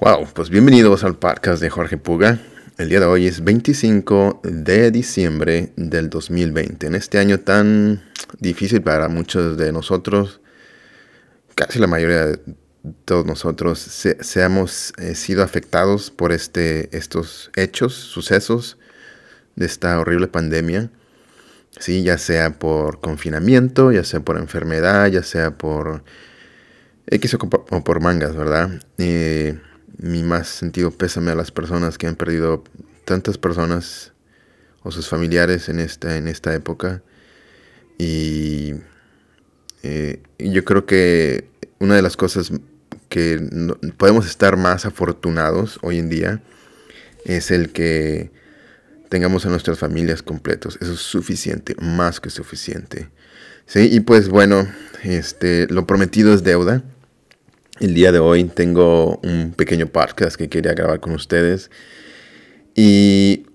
Wow, pues bienvenidos al podcast de Jorge Puga. El día de hoy es 25 de diciembre del 2020. En este año tan difícil para muchos de nosotros, casi la mayoría de todos nosotros, se, seamos eh, sido afectados por este, estos hechos, sucesos de esta horrible pandemia. Sí, ya sea por confinamiento, ya sea por enfermedad, ya sea por X o por mangas, ¿verdad? Eh, mi más sentido pésame a las personas que han perdido tantas personas o sus familiares en esta, en esta época. Y eh, yo creo que una de las cosas que podemos estar más afortunados hoy en día es el que tengamos a nuestras familias completos. Eso es suficiente, más que suficiente. ¿Sí? Y pues bueno, este, lo prometido es deuda. El día de hoy tengo un pequeño podcast que quería grabar con ustedes. Y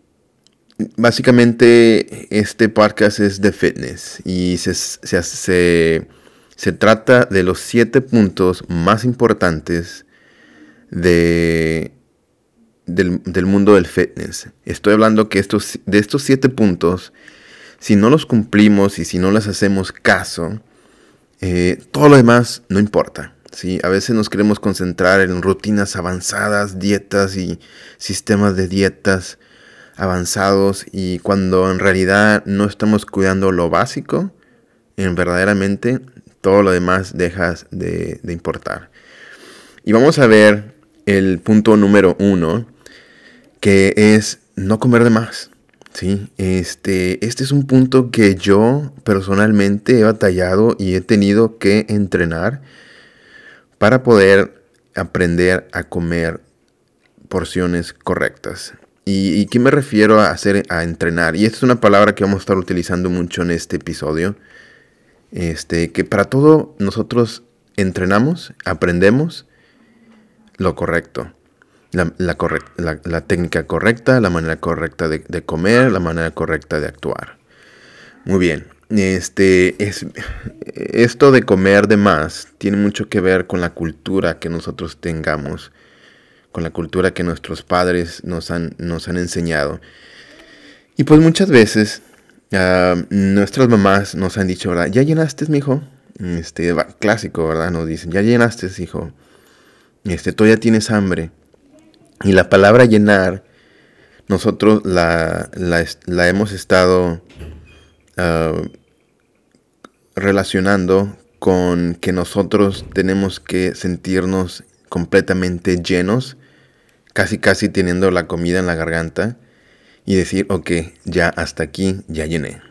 básicamente este podcast es de fitness y se, se, se, trata de los siete puntos más importantes de, del, mundo del fitness. Estoy hablando que estos, de estos siete puntos, si no los cumplimos y si no les hacemos caso, eh, todo lo demás no importa. A veces nos queremos concentrar en rutinas avanzadas, dietas y sistemas de dietas avanzados y cuando en realidad no estamos cuidando lo básico, en verdaderamente todo lo demás deja de, importar. Y vamos a ver el punto número uno, que es no comer de más. ¿sí? Este, este es un punto que yo personalmente he batallado y he tenido que entrenar para poder aprender a comer porciones correctas. ¿Y, qué me refiero a hacer, a entrenar? Y esta es una palabra que vamos a estar utilizando mucho en este episodio. Este, que para todo nosotros entrenamos, aprendemos lo correcto. La, la, técnica correcta, la manera correcta de comer, la manera correcta de actuar. Muy bien. Este, es, esto de comer de más tiene mucho que ver con la cultura que nosotros tengamos, con la cultura que nuestros padres nos han, nos han enseñado. Y pues muchas veces ah, nuestras mamás nos han dicho, ¿verdad? ¿Ya llenaste, mi hijo? Este, clásico, ¿verdad? Nos dicen, ¿ya llenaste, hijo? Este, todavía tienes hambre. Y la palabra llenar, nosotros la, la, hemos estado ah, relacionando con que nosotros tenemos que sentirnos completamente llenos, casi casi teniendo la comida en la garganta y decir, ok, ya hasta aquí, ya llené.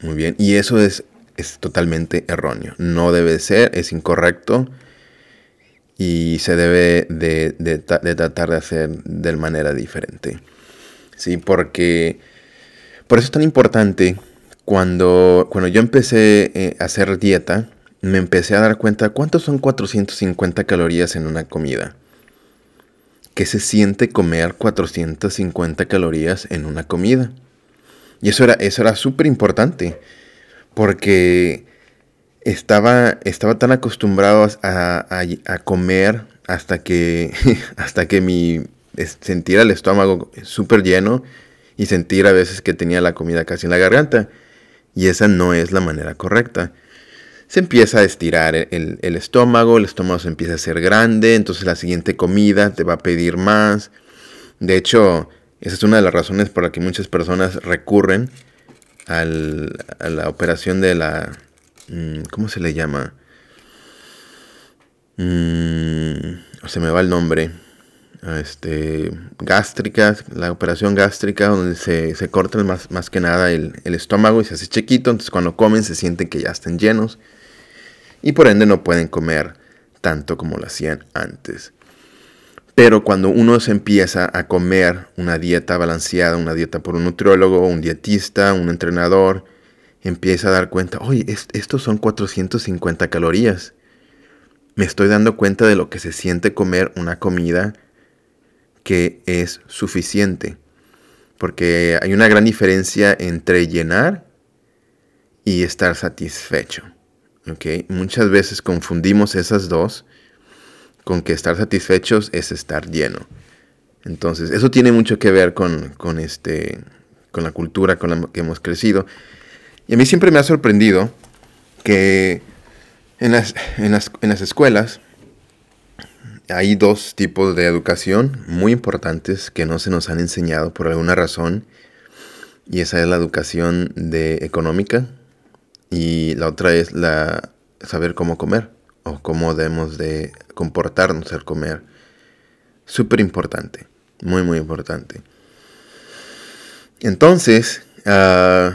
Muy bien, y eso es, es totalmente erróneo, no debe ser, es incorrecto y se debe de, de, de tratar de hacer de manera diferente. Sí, porque por eso es tan importante cuando, cuando yo empecé eh, a hacer dieta, me empecé a dar cuenta cuántos son 450 calorías en una comida. ¿Qué se siente comer 450 calorías en una comida? Y eso era, eso era súper importante, porque estaba, estaba tan acostumbrado a, a, comer hasta que, hasta que mi, sentir el estómago súper lleno y sentir a veces que tenía la comida casi en la garganta. Y esa no es la manera correcta. Se empieza a estirar el, estómago, el estómago se empieza a hacer grande, entonces la siguiente comida te va a pedir más. De hecho, esa es una de las razones por las que muchas personas recurren a la operación de la... Mm, ¿Cómo se le llama? Mm, se me va el nombre este, gástricas, la operación gástrica, donde se, se corta más, más que nada el, estómago y se hace chiquito, entonces cuando comen se sienten que ya están llenos y por ende no pueden comer tanto como lo hacían antes. Pero cuando uno se empieza a comer una dieta balanceada, una dieta por un nutriólogo, un dietista, un entrenador, empieza a dar cuenta, oye, estos son 450 calorías. Me estoy dando cuenta de lo que se siente comer una comida que es suficiente. Porque hay una gran diferencia entre llenar y estar satisfecho. ¿okay? Muchas veces confundimos esas dos con que estar satisfechos es estar lleno. Entonces, eso tiene mucho que ver con, con, este, con la cultura con la que hemos crecido. Y a mí siempre me ha sorprendido que en las, en las, en las escuelas hay dos tipos de educación muy importantes que no se nos han enseñado por alguna razón. Y esa es la educación de económica y la otra es la saber cómo comer o cómo debemos de comportarnos al comer. Súper importante, muy muy importante. Entonces, uh,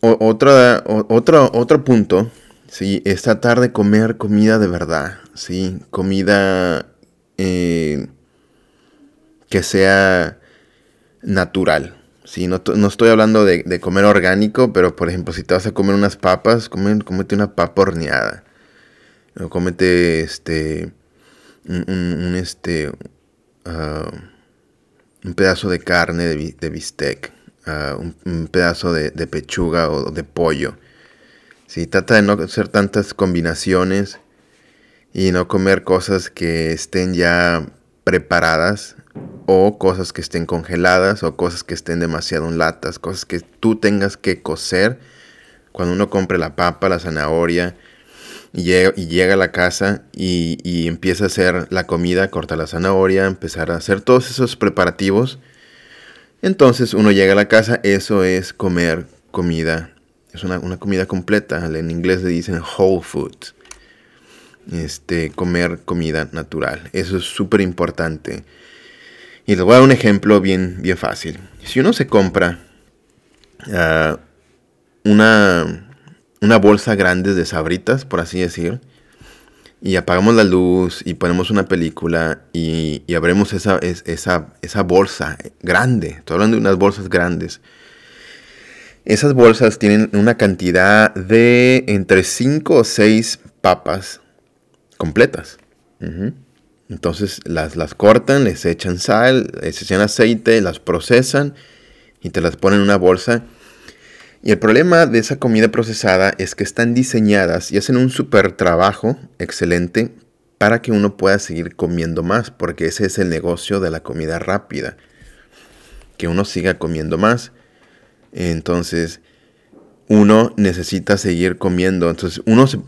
otra, otro punto, ¿sí? es tratar de comer comida de verdad, ¿sí? comida eh, que sea natural. Sí, no, estoy hablando de, comer orgánico, pero por ejemplo, si te vas a comer unas papas, come, comete una papa horneada. O comete este. Un, este. Ah, un pedazo de carne de, bistec. Ah, un, pedazo de, pechuga o de pollo. Sí, trata de no hacer tantas combinaciones y no comer cosas que estén ya preparadas o cosas que estén congeladas o cosas que estén demasiado en latas, cosas que tú tengas que cocer cuando uno compre la papa, la zanahoria y llega, a la casa y, empieza a hacer la comida, corta la zanahoria, empezar a hacer todos esos preparativos. Entonces uno llega a la casa, eso es comer comida, es una, una comida completa, en inglés le dicen whole food este, comer comida natural. Eso es súper importante. Y les voy a dar un ejemplo bien, bien fácil. Si uno se compra ah, una, una bolsa grande de sabritas, por así decir, y apagamos la luz y ponemos una película y, y abrimos esa, esa, esa bolsa grande, estoy hablando de unas bolsas grandes. Esas bolsas tienen una cantidad de entre 5 o 6 papas completas. Entonces las, las cortan, les echan sal, les echan aceite, las procesan y te las ponen en una bolsa. Y el problema de esa comida procesada es que están diseñadas y hacen un súper trabajo excelente para que uno pueda seguir comiendo más, porque ese es el negocio de la comida rápida, que uno siga comiendo más. Entonces, uno necesita seguir comiendo. Entonces, uno se,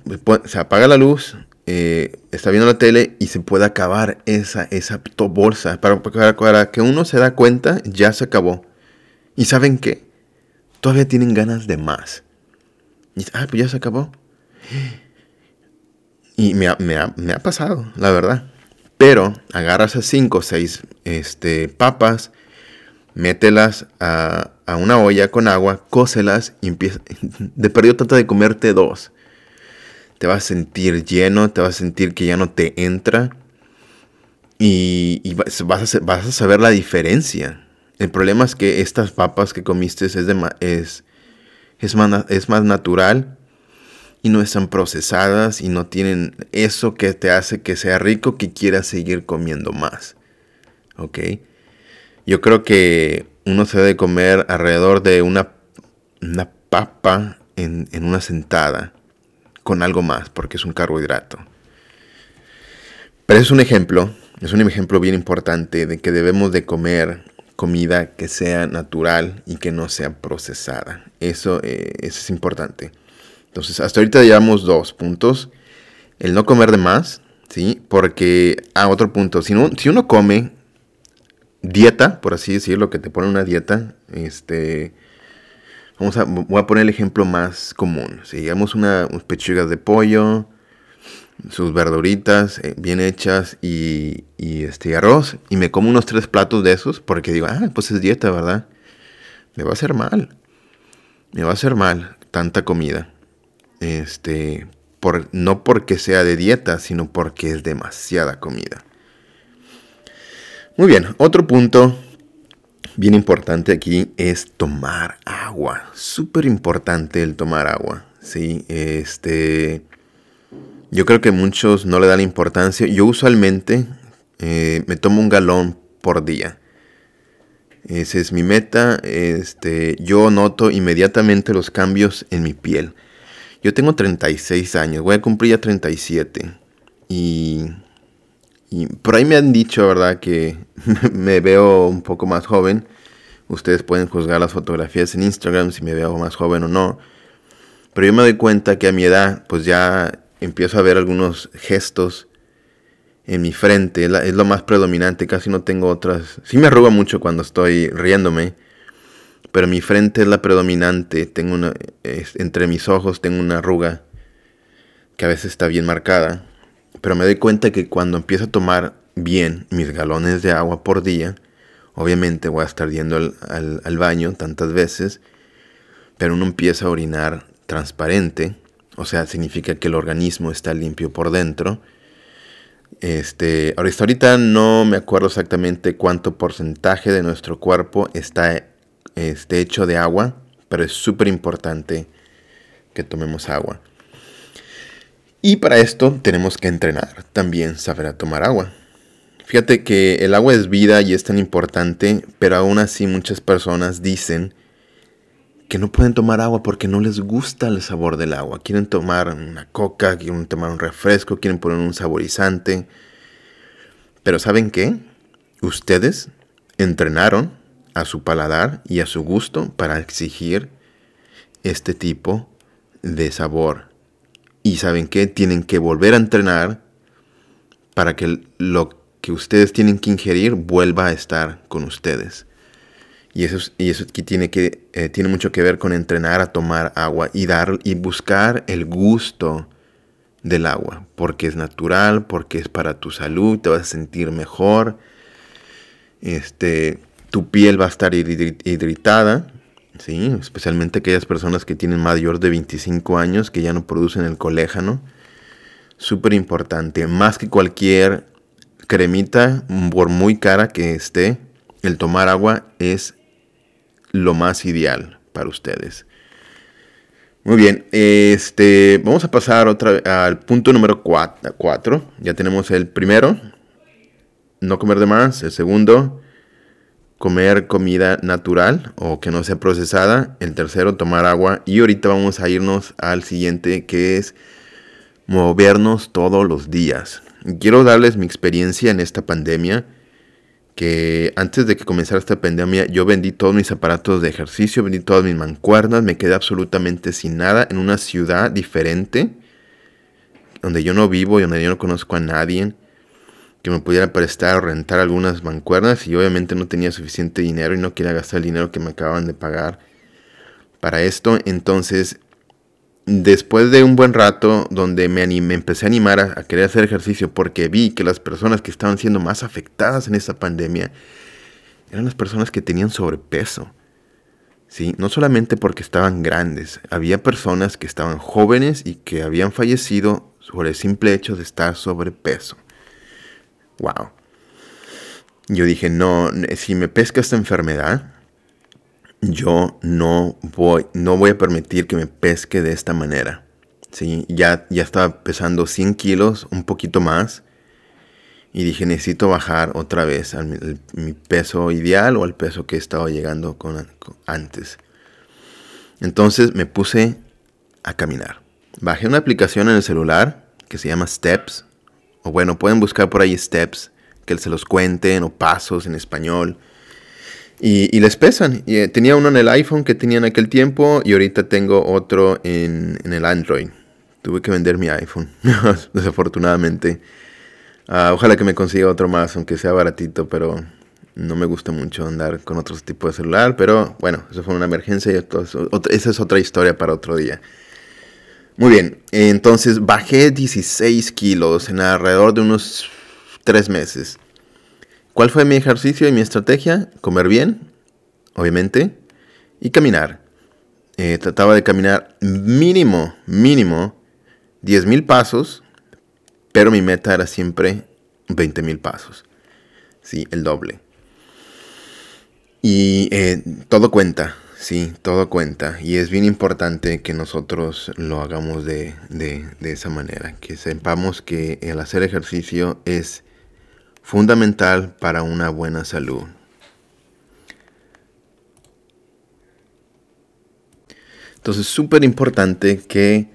apaga la luz, eh, está viendo la tele y se puede acabar esa, esa bolsa. Para, para, que uno se da cuenta, ya se acabó. ¿Y saben qué? Todavía tienen ganas de más. Y, ah, pues ya se acabó. Y me ha, pasado, la verdad. Pero agarras a 5 o 6 este, papas, mételas a, a, una olla con agua, cócelas y empieza. De perdido trata de comerte dos te vas a sentir lleno, te vas a sentir que ya no te entra y, vas, a, vas, a, saber la diferencia. El problema es que estas papas que comiste es, de, es, es, más, es más natural y no están procesadas y no tienen eso que te hace que sea rico que quieras seguir comiendo más. ¿Ok? Yo creo que uno se debe comer alrededor de una, una papa en, en una sentada con algo más, porque es un carbohidrato. Pero es un ejemplo, es un ejemplo bien importante de que debemos de comer comida que sea natural y que no sea procesada. Eso, eh, es importante. Entonces, hasta ahorita llevamos dos puntos. El no comer de más, ¿sí? Porque, ah, otro punto, si, si uno come dieta, por así decirlo, que te pone una dieta, este, Vamos a, voy a poner el ejemplo más común. Si digamos una, unas pechugas de pollo, sus verduritas eh, bien hechas y, y, este arroz, y me como unos tres platos de esos, porque digo, ah, pues es dieta, ¿verdad? Me va a hacer mal. Me va a hacer mal tanta comida. Este, por, no porque sea de dieta, sino porque es demasiada comida. Muy bien, otro punto bien importante aquí es tomar agua. Súper importante el tomar agua. Sí, este. Yo creo que muchos no le dan importancia. Yo usualmente eh, me tomo un galón por día. Esa es mi meta. Este, yo noto inmediatamente los cambios en mi piel. Yo tengo 36 años, voy a cumplir ya 37. Y Y por ahí me han dicho, ¿verdad?, que me veo un poco más joven. Ustedes pueden juzgar las fotografías en Instagram si me veo más joven o no. Pero yo me doy cuenta que a mi edad, pues ya empiezo a ver algunos gestos en mi frente. Es lo más predominante, casi no tengo otras. Sí me arruga mucho cuando estoy riéndome. Pero mi frente es la predominante. Tengo una, entre mis ojos tengo una arruga que a veces está bien marcada. Pero me doy cuenta que cuando empiezo a tomar bien mis galones de agua por día, obviamente voy a estar yendo al, al baño tantas veces, pero uno empieza a orinar transparente, o sea, significa que el organismo está limpio por dentro. Este, ahorita no me acuerdo exactamente cuánto porcentaje de nuestro cuerpo está este, hecho de agua, pero es súper importante que tomemos agua. Y para esto tenemos que entrenar, también saber a tomar agua. Fíjate que el agua es vida y es tan importante, pero aún así muchas personas dicen que no pueden tomar agua porque no les gusta el sabor del agua. Quieren tomar una coca, quieren tomar un refresco, quieren poner un saborizante. Pero ¿saben qué? Ustedes entrenaron a su paladar y a su gusto para exigir este tipo de sabor. Y ¿saben qué? Tienen que volver a entrenar para que lo que ustedes tienen que ingerir vuelva a estar con ustedes. Y eso, y eso tiene, que, eh, tiene mucho que ver con entrenar a tomar agua y, dar, y buscar el gusto del agua, porque es natural, porque es para tu salud, te vas a sentir mejor, este, tu piel va a estar hidratada, ¿sí? especialmente aquellas personas que tienen mayor de 25 años que ya no producen el colágeno. Súper importante, más que cualquier cremita, por muy cara que esté, el tomar agua es lo más ideal para ustedes. Muy bien, este, vamos a pasar otra, al punto número 4. Ya tenemos el primero, no comer de más. El segundo, comer comida natural o que no sea procesada. El tercero, tomar agua. Y ahorita vamos a irnos al siguiente, que es movernos todos los días. Quiero darles mi experiencia en esta pandemia que antes de que comenzara esta pandemia yo vendí todos mis aparatos de ejercicio, vendí todas mis mancuernas, me quedé absolutamente sin nada en una ciudad diferente, donde yo no vivo y donde yo no conozco a nadie que me pudiera prestar o rentar algunas mancuernas y obviamente no tenía suficiente dinero y no quería gastar el dinero que me acaban de pagar para esto, entonces después de un buen rato donde me, animé, empecé a animar a, querer hacer ejercicio porque vi que las personas que estaban siendo más afectadas en esta pandemia eran las personas que tenían sobrepeso. ¿sí? No solamente porque estaban grandes, había personas que estaban jóvenes y que habían fallecido por el simple hecho de estar sobrepeso. Wow. Yo dije, no, si me pesca esta enfermedad, yo no voy, no voy a permitir que me pesque de esta manera. ¿sí? Ya, ya estaba pesando 100 kilos, un poquito más. Y dije, necesito bajar otra vez a mi, peso ideal o al peso que estaba llegando con, antes. Entonces me puse a caminar. Bajé una aplicación en el celular que se llama Steps. O bueno, pueden buscar por ahí Steps, que se los cuenten, o pasos en español. Y, les pesan. Y, eh, tenía uno en el iPhone que tenía en aquel tiempo y ahorita tengo otro en, el Android. Tuve que vender mi iPhone, desafortunadamente. Ah, ojalá que me consiga otro más, aunque sea baratito, pero no me gusta mucho andar con otros tipos de celular. Pero bueno, eso fue una emergencia y esa es otra historia para otro día. Muy bien, entonces bajé 16 kilos en alrededor de unos 3 meses. ¿Cuál fue mi ejercicio y mi estrategia? Comer bien, obviamente, y caminar. Eh, trataba de caminar mínimo, mínimo 10.000 pasos, pero mi meta era siempre 20.000 pasos. Sí, el doble. Y eh, todo cuenta, sí, todo cuenta. Y es bien importante que nosotros lo hagamos de, de esa manera, que sepamos que el hacer ejercicio es fundamental para una buena salud. Entonces, súper importante que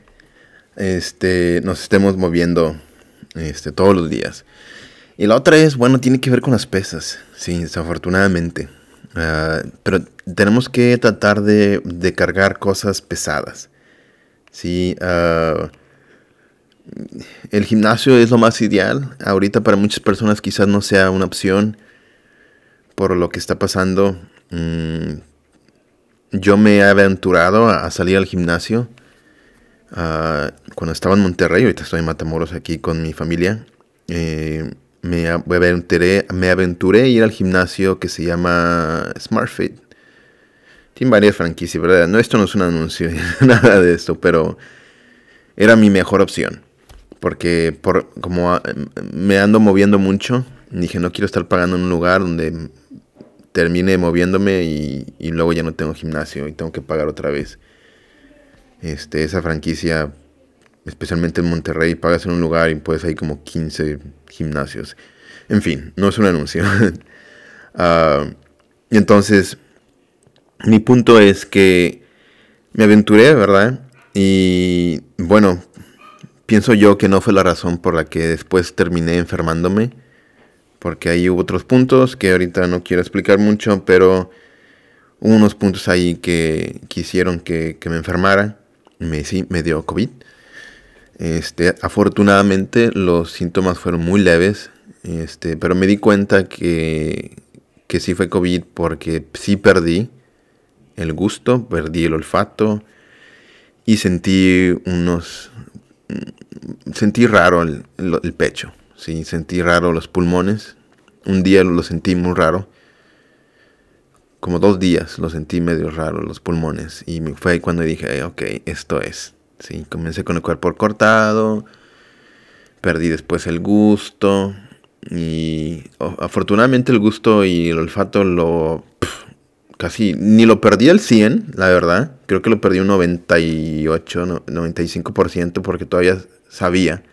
este, nos estemos moviendo este, todos los días. Y la otra es, bueno, tiene que ver con las pesas, sí, desafortunadamente. Ah, pero tenemos que tratar de, cargar cosas pesadas. Sí, ah, el gimnasio es lo más ideal. Ahorita para muchas personas quizás no sea una opción por lo que está pasando. Mm, yo me he aventurado a, salir al gimnasio. Ah, cuando estaba en Monterrey, ahorita estoy en Matamoros aquí con mi familia. Eh, me aventuré, me aventuré a ir al gimnasio que se llama SmartFit. Tiene varias franquicias, ¿verdad? No, esto no es un anuncio, nada de esto, pero era mi mejor opción. Porque por, como ah, me ando moviendo mucho, dije, no quiero estar pagando en un lugar donde termine moviéndome y, y luego ya no tengo gimnasio y tengo que pagar otra vez. Este, esa franquicia especialmente en Monterrey, pagas en un lugar y puedes hay como 15 gimnasios. En fin, no es un anuncio. uh, entonces, mi punto es que me aventuré, ¿verdad? Y bueno, pienso yo que no fue la razón por la que después terminé enfermándome, porque ahí hubo otros puntos que ahorita no quiero explicar mucho, pero hubo unos puntos ahí que quisieron que, me enfermara. Me, sí, me dio COVID. Este, afortunadamente los síntomas fueron muy leves, este, pero me di cuenta que, que sí fue COVID porque sí perdí el gusto, perdí el olfato y sentí unos... Sentí raro el, pecho, sí, sentí raro los pulmones. Un día lo sentí muy raro. Como dos días lo sentí medio raro los pulmones. Y fue ahí cuando dije, ok, esto es. Sí, comencé con el cuerpo cortado, perdí después el gusto y afortunadamente el gusto y el olfato lo casi ni lo perdí al 100, la verdad. Creo que lo perdí un 98, 95% porque todavía sabía.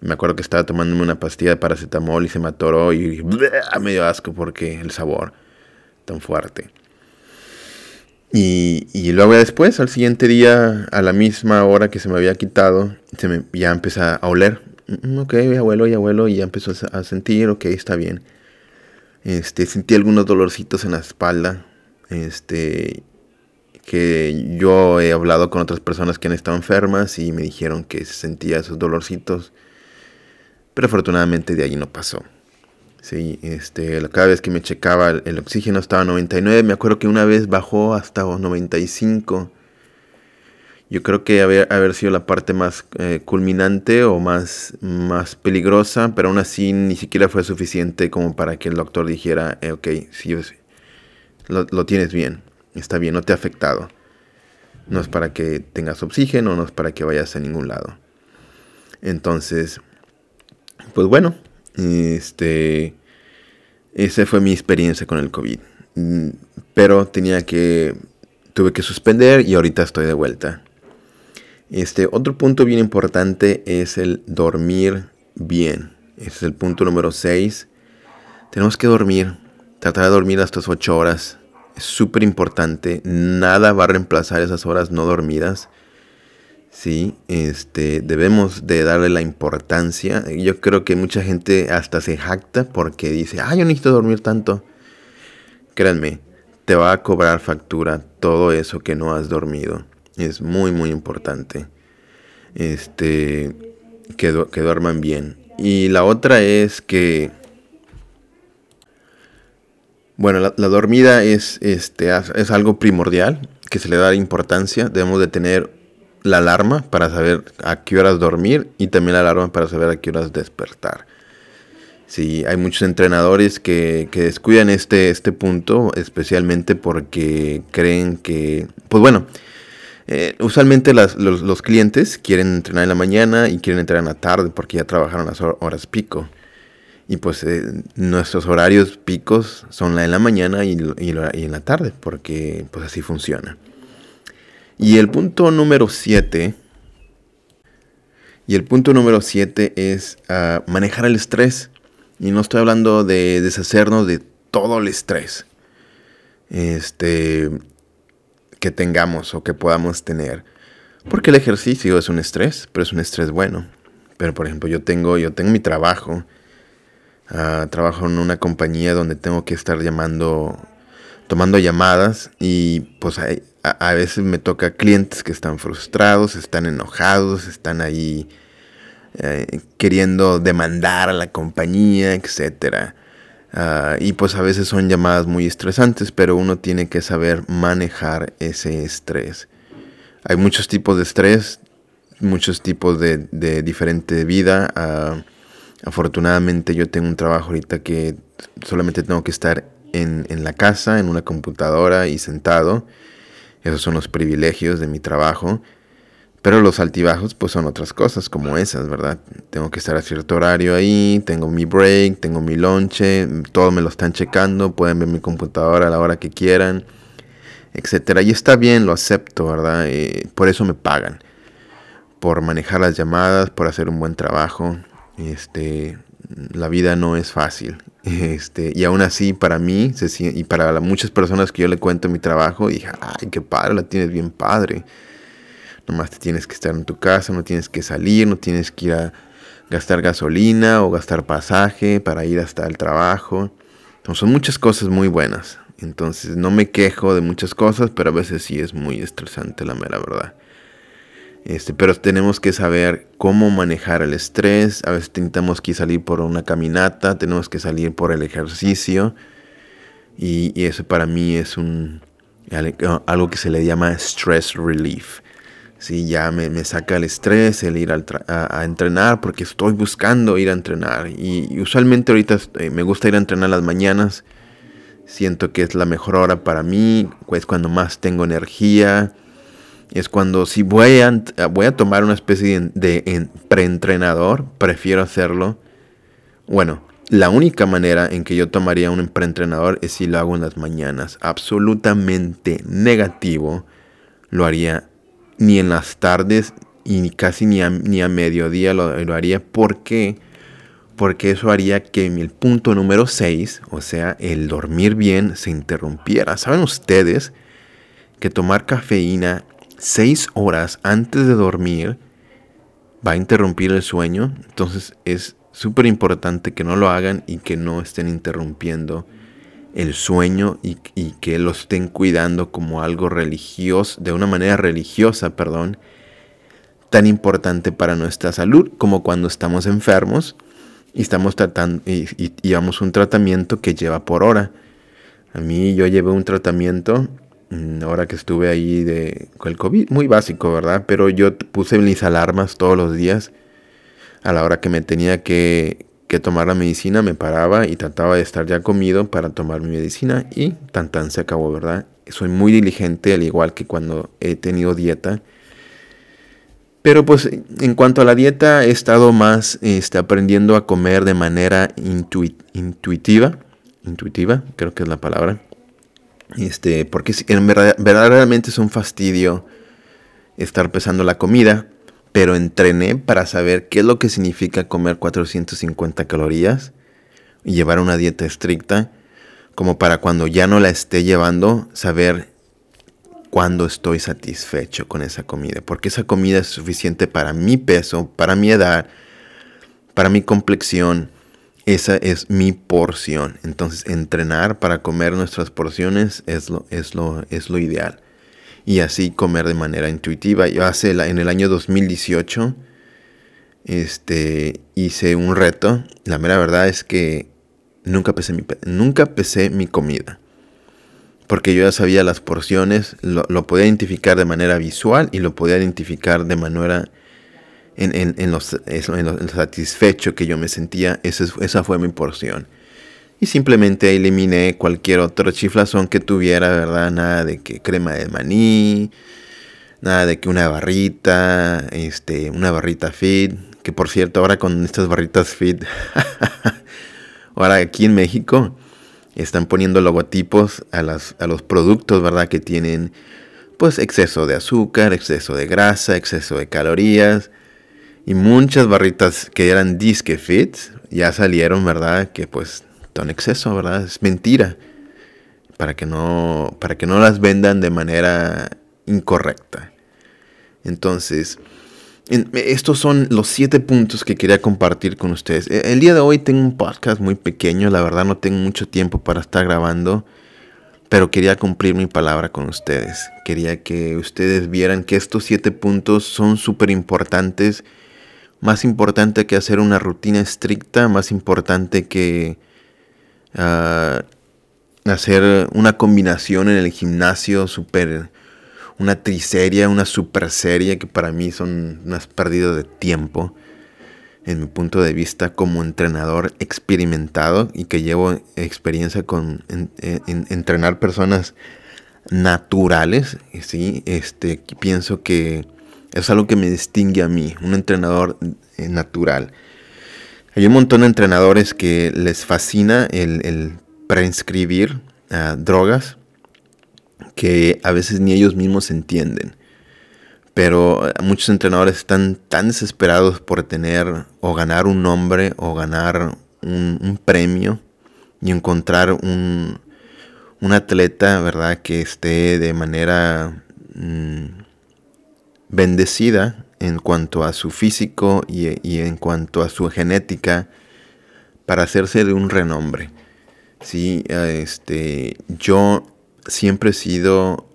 Me acuerdo que estaba tomándome una pastilla de paracetamol y se me atoró y me dio asco porque el sabor tan fuerte. Y, luego después, al siguiente día, a la misma hora que se me había quitado, se me, ya empecé a oler. Mm, ok, abuelo y abuelo, y ya empezó a sentir, ok, está bien. Este, sentí algunos dolorcitos en la espalda. Este, que yo he hablado con otras personas que han estado enfermas y me dijeron que sentía esos dolorcitos. Pero afortunadamente de ahí no pasó. Sí, este, cada vez que me checaba el, oxígeno estaba a 99. Me acuerdo que una vez bajó hasta 95. Yo creo que haber, haber sido la parte más eh, culminante o más, más peligrosa, pero aún así ni siquiera fue suficiente como para que el doctor dijera, eh, ok, sí, lo, lo tienes bien, está bien, no te ha afectado. No es para que tengas oxígeno, no es para que vayas a ningún lado. Entonces, pues bueno, este, esa fue mi experiencia con el COVID. Mm, pero tenía que, tuve que suspender y ahorita estoy de vuelta. Este, otro punto bien importante es el dormir bien. Ese es el punto número 6. Tenemos que dormir, tratar de dormir hasta 8 horas. Es súper importante. Nada va a reemplazar esas horas no dormidas. Sí, este, debemos de darle la importancia. Yo creo que mucha gente hasta se jacta porque dice, ah, yo necesito dormir tanto. Créanme, te va a cobrar factura todo eso que no has dormido. Es muy, muy importante. Este, que, duerman bien. Y la otra es que, bueno, la, dormida es, este, es algo primordial, que se le da importancia. Debemos de tener la alarma para saber a qué horas dormir y también la alarma para saber a qué horas despertar. Sí, hay muchos entrenadores que, descuidan este, este punto, especialmente porque creen que, pues bueno, eh, usualmente los, clientes quieren entrenar en la mañana y quieren entrenar en la tarde porque ya trabajaron las horas pico. Y pues eh, nuestros horarios picos son la en la mañana y, y, y en la tarde porque pues así funciona. Y el punto número 7. Y el punto número 7 es ah, manejar el estrés. Y no estoy hablando de deshacernos de todo el estrés. Este que tengamos o que podamos tener. Porque el ejercicio es un estrés, pero es un estrés bueno. Pero por ejemplo, yo tengo, yo tengo mi trabajo. Ah, trabajo en una compañía donde tengo que estar llamando, tomando llamadas y pues a, veces me toca clientes que están frustrados, están enojados, están ahí eh, queriendo demandar a la compañía, etcétera. Ah, y pues a veces son llamadas muy estresantes, pero uno tiene que saber manejar ese estrés. Hay muchos tipos de estrés, muchos tipos de, de diferente vida. Ah, afortunadamente yo tengo un trabajo ahorita que solamente tengo que estar en, en, la casa, en una computadora y sentado. Esos son los privilegios de mi trabajo. Pero los altibajos pues son otras cosas como esas, ¿verdad? Tengo que estar a cierto horario ahí, tengo mi break, tengo mi lonche, todo me lo están checando, pueden ver mi computadora a la hora que quieran, etcétera. Y está bien, lo acepto, ¿verdad? Eh, por eso me pagan. Por manejar las llamadas, por hacer un buen trabajo. Este, la vida no es fácil. Este, y aún así, para mí, y para muchas personas que yo le cuento mi trabajo, dije, ay, qué padre, la tienes bien padre Nomás te tienes que estar en tu casa, no tienes que salir, no tienes que ir a gastar gasolina o gastar pasaje para ir hasta el trabajo. son muchas cosas muy buenas. Entonces no me quejo de muchas cosas, pero a veces sí es muy estresante la mera verdad. Este, pero tenemos que saber cómo manejar el estrés. A veces intentamos que salir por una caminata, tenemos que salir por el ejercicio. Y, y eso para mí es un, algo que se le llama stress relief. Sí, ya me, saca el estrés el ir a, entrenar porque estoy buscando ir a entrenar. Y, usualmente ahorita eh, me gusta ir a entrenar las mañanas. Siento que es la mejor hora para mí, es cuando más tengo energía. Es cuando si voy a, voy a tomar una especie de, preentrenador, prefiero hacerlo. Bueno, la única manera en que yo tomaría un preentrenador es si lo hago en las mañanas. Absolutamente negativo. Lo haría ni en las tardes y casi ni a, ni a mediodía lo, haría. ¿Por qué? Porque eso haría que el punto número 6, o sea, el dormir bien, se interrumpiera. ¿Saben ustedes que tomar cafeína 6 horas antes de dormir va a interrumpir el sueño? Entonces es súper importante que no lo hagan y que no estén interrumpiendo el sueño y, que lo estén cuidando como algo religioso, de una manera religiosa, perdón, tan importante para nuestra salud como cuando estamos enfermos y estamos tratando y, llevamos un tratamiento que lleva por hora. A mí yo llevé un tratamiento ahora que estuve ahí de con el COVID, muy básico, ¿verdad? Pero yo puse mis alarmas todos los días a la hora que me tenía que, que tomar la medicina, me paraba y trataba de estar ya comido para tomar mi medicina y tan tan se acabó, ¿verdad? Soy muy diligente, al igual que cuando he tenido dieta. Pero pues en cuanto a la dieta, he estado más este, aprendiendo a comer de manera intuitiva. Intuitiva, creo que es la palabra. Este, porque en verdad, verdaderamente es un fastidio estar pesando la comida pero entrené para saber qué es lo que significa comer 450 calorías y llevar una dieta estricta, como para cuando ya no la esté llevando, saber cuándo estoy satisfecho con esa comida, porque esa comida es suficiente para mi peso, para mi edad, para mi complexión. Esa es mi porción. Entonces, entrenar para comer nuestras porciones es lo, es lo, es lo ideal y así comer de manera intuitiva. Yo hace en el año 2018 este, hice un reto. La mera verdad es que nunca pesé mi, nunca pesé mi comida. Porque yo ya sabía las porciones, lo, podía identificar de manera visual y lo podía identificar de manera en, en, en, lo satisfecho que yo me sentía. Esa, esa fue mi porción y simplemente eliminé cualquier otro chiflazón que tuviera, ¿verdad? Nada de que crema de maní, nada de que una barrita, este, una barrita fit, que por cierto, ahora con estas barritas fit, ahora aquí en México están poniendo logotipos a, las, a los productos, ¿verdad? Que tienen pues exceso de azúcar, exceso de grasa, exceso de calorías. Y muchas barritas que eran disque fit ya salieron, ¿verdad? Que pues en exceso, ¿verdad? Es mentira. Para que no, para que no las vendan de manera incorrecta. Entonces, estos son los siete puntos que quería compartir con ustedes. E, el día de hoy tengo un podcast muy pequeño, la verdad no tengo mucho tiempo para estar grabando, pero quería cumplir mi palabra con ustedes. Quería que ustedes vieran que estos siete puntos son súper importantes, más importante que hacer una rutina estricta, más importante que ah, hacer una combinación en el gimnasio súper una triserie, una super serie que para mí son unas pérdidas de tiempo en mi punto de vista como entrenador experimentado y que llevo experiencia con entrenar personas naturales, ¿sí? este, pienso que es algo que me distingue a mí, un entrenador eh, natural. Hay un montón de entrenadores que les fascina el, prescribir drogas que a veces ni ellos mismos entienden. Pero eh, muchos entrenadores están tan desesperados por tener o ganar un nombre o ganar un, premio y encontrar un, un, atleta, ¿verdad? Que esté de manera mm, bendecida en cuanto a su físico y, y, en cuanto a su genética para hacerse de un renombre. Sí, este, yo siempre he sido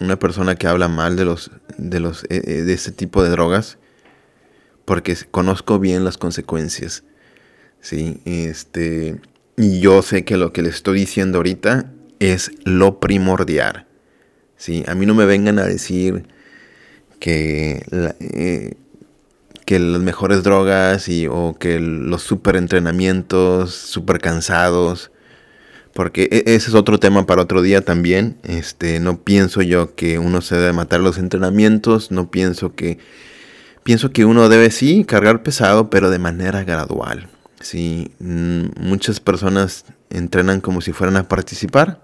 una persona que habla mal de los de los eh, eh, de este tipo de drogas porque conozco bien las consecuencias. Sí, este y yo sé que lo que le estoy diciendo ahorita es lo primordial. Sí, a mí no me vengan a decir que eh, que las mejores drogas y o que los super entrenamientos, super cansados, porque e, ese es otro tema para otro día también. Este, no pienso yo que uno se debe matar los entrenamientos, no pienso que pienso que uno debe sí cargar pesado, pero de manera gradual. Sí, mm, muchas personas entrenan como si fueran a participar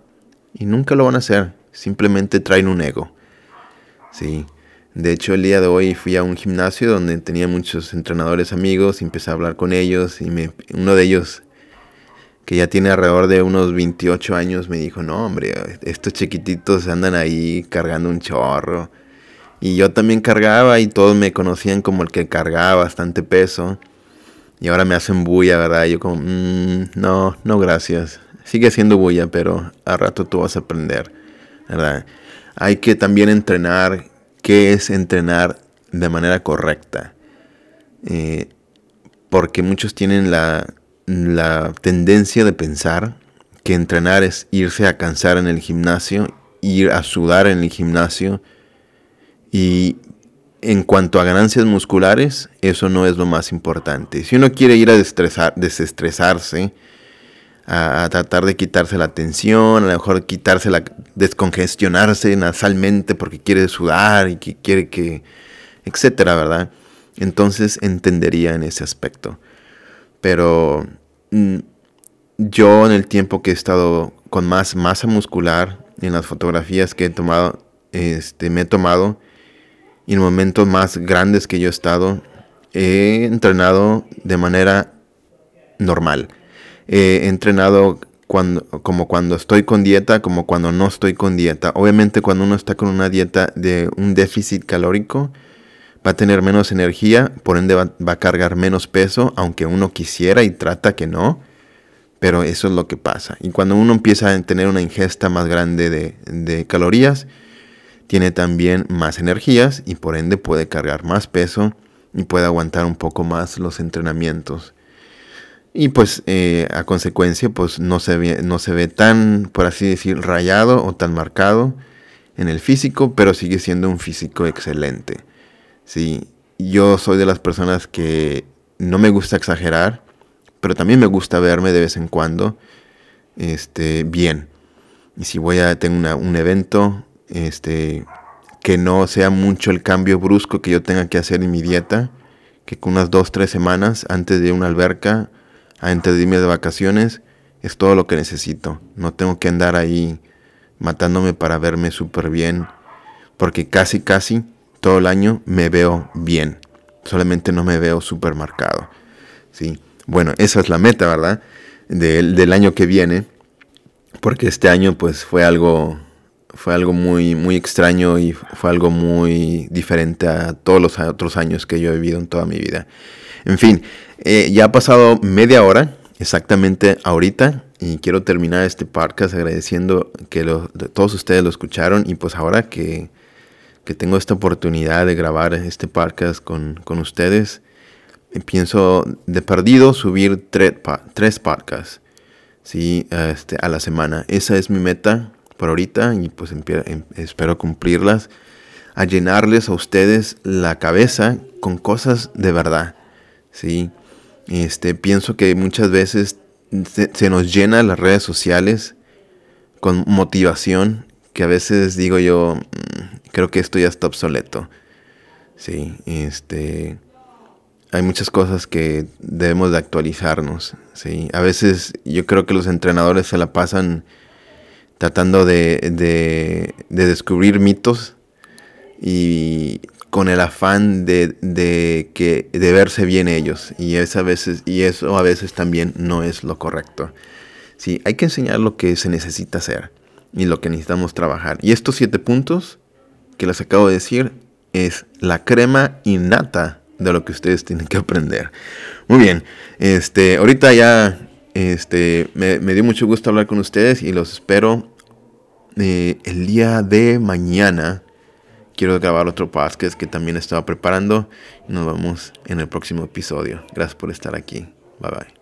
y nunca lo van a hacer, simplemente traen un ego. Sí. De hecho, el día de hoy fui a un gimnasio donde tenía muchos entrenadores amigos y empecé a hablar con ellos y uno de ellos que ya tiene alrededor de unos 28 años, me dijo, no, hombre, estos chiquititos andan ahí cargando un chorro. Y yo también cargaba y todos me conocían como el que cargaba bastante peso. Y ahora me hacen bulla, ¿verdad? Yo como, mm, no, no, gracias. Sigue siendo bulla, pero a rato tú vas a aprender, ¿verdad? Hay que también entrenar. ¿Qué es entrenar de manera correcta? Eh, porque muchos tienen la, la tendencia de pensar que entrenar es irse a cansar en el gimnasio, ir a sudar en el gimnasio y en cuanto a ganancias musculares, eso no es lo más importante. Si uno quiere ir a desestresarse, a, tratar de quitarse la tensión, a lo mejor quitarse la, descongestionarse nasalmente porque quiere sudar y que quiere que, etcétera, ¿verdad? Entonces entendería en ese aspecto. Pero mm, yo en el tiempo que he estado con más masa muscular, en las fotografías que he tomado, este, me he tomado, y en momentos más grandes que yo he estado, he entrenado de manera normal. Entrenado cuando, como cuando estoy con dieta, como cuando no estoy con dieta. Obviamente cuando uno está con una dieta de un déficit calórico, va a tener menos energía, por ende va, a cargar menos peso, aunque uno quisiera y trata que no, pero eso es lo que pasa. Y cuando uno empieza a tener una ingesta más grande de, de calorías, tiene también más energías y por ende puede cargar más peso y puede aguantar un poco más los entrenamientos. Y pues eh, a consecuencia pues no se, ve, no se ve tan, por así decir, rayado o tan marcado en el físico, pero sigue siendo un físico excelente. Sí, yo soy de las personas que no me gusta exagerar, pero también me gusta verme de vez en cuando este, bien. Y si voy a tener un evento, este, que no sea mucho el cambio brusco que yo tenga que hacer en mi dieta, que con unas dos, tres semanas antes de una alberca, antes de de vacaciones, es todo lo que necesito. No tengo que andar ahí matándome para verme súper bien, porque casi, casi todo el año me veo bien. Solamente no me veo súper marcado. ¿sí? Bueno, esa es la meta, ¿verdad? Del, del, año que viene. Porque este año pues fue algo, fue algo muy, muy extraño y fue algo muy diferente a todos los otros años que yo he vivido en toda mi vida. En fin, eh, ya ha pasado media hora, exactamente ahorita, y quiero terminar este podcast agradeciendo que todos ustedes lo escucharon y pues ahora que, tengo esta oportunidad de grabar este podcast con, ustedes, pienso de perdido subir tres, tres podcasts ¿sí? este, a la semana. Esa es mi meta por ahorita y pues em, espero cumplirlas. A llenarles a ustedes la cabeza con cosas de verdad. ¿sí? Este, pienso que muchas veces se, nos llena las redes sociales con motivación que a veces digo yo, mm, creo que esto ya está obsoleto. Sí, este hay muchas cosas que debemos de actualizarnos. ¿sí? A veces yo creo que los entrenadores se la pasan tratando de, de, descubrir mitos y con el afán de, de, que, de verse bien ellos. Y, es a veces, y eso a veces también no es lo correcto. Sí, hay que enseñar lo que se necesita hacer y lo que necesitamos trabajar. Y estos siete puntos que les acabo de decir es la crema innata de lo que ustedes tienen que aprender. Muy bien, este, ahorita ya este, me, dio mucho gusto hablar con ustedes y los espero eh, el día de mañana. Quiero grabar otro podcast que también estaba preparando. Nos vemos en el próximo episodio. Gracias por estar aquí. Bye bye.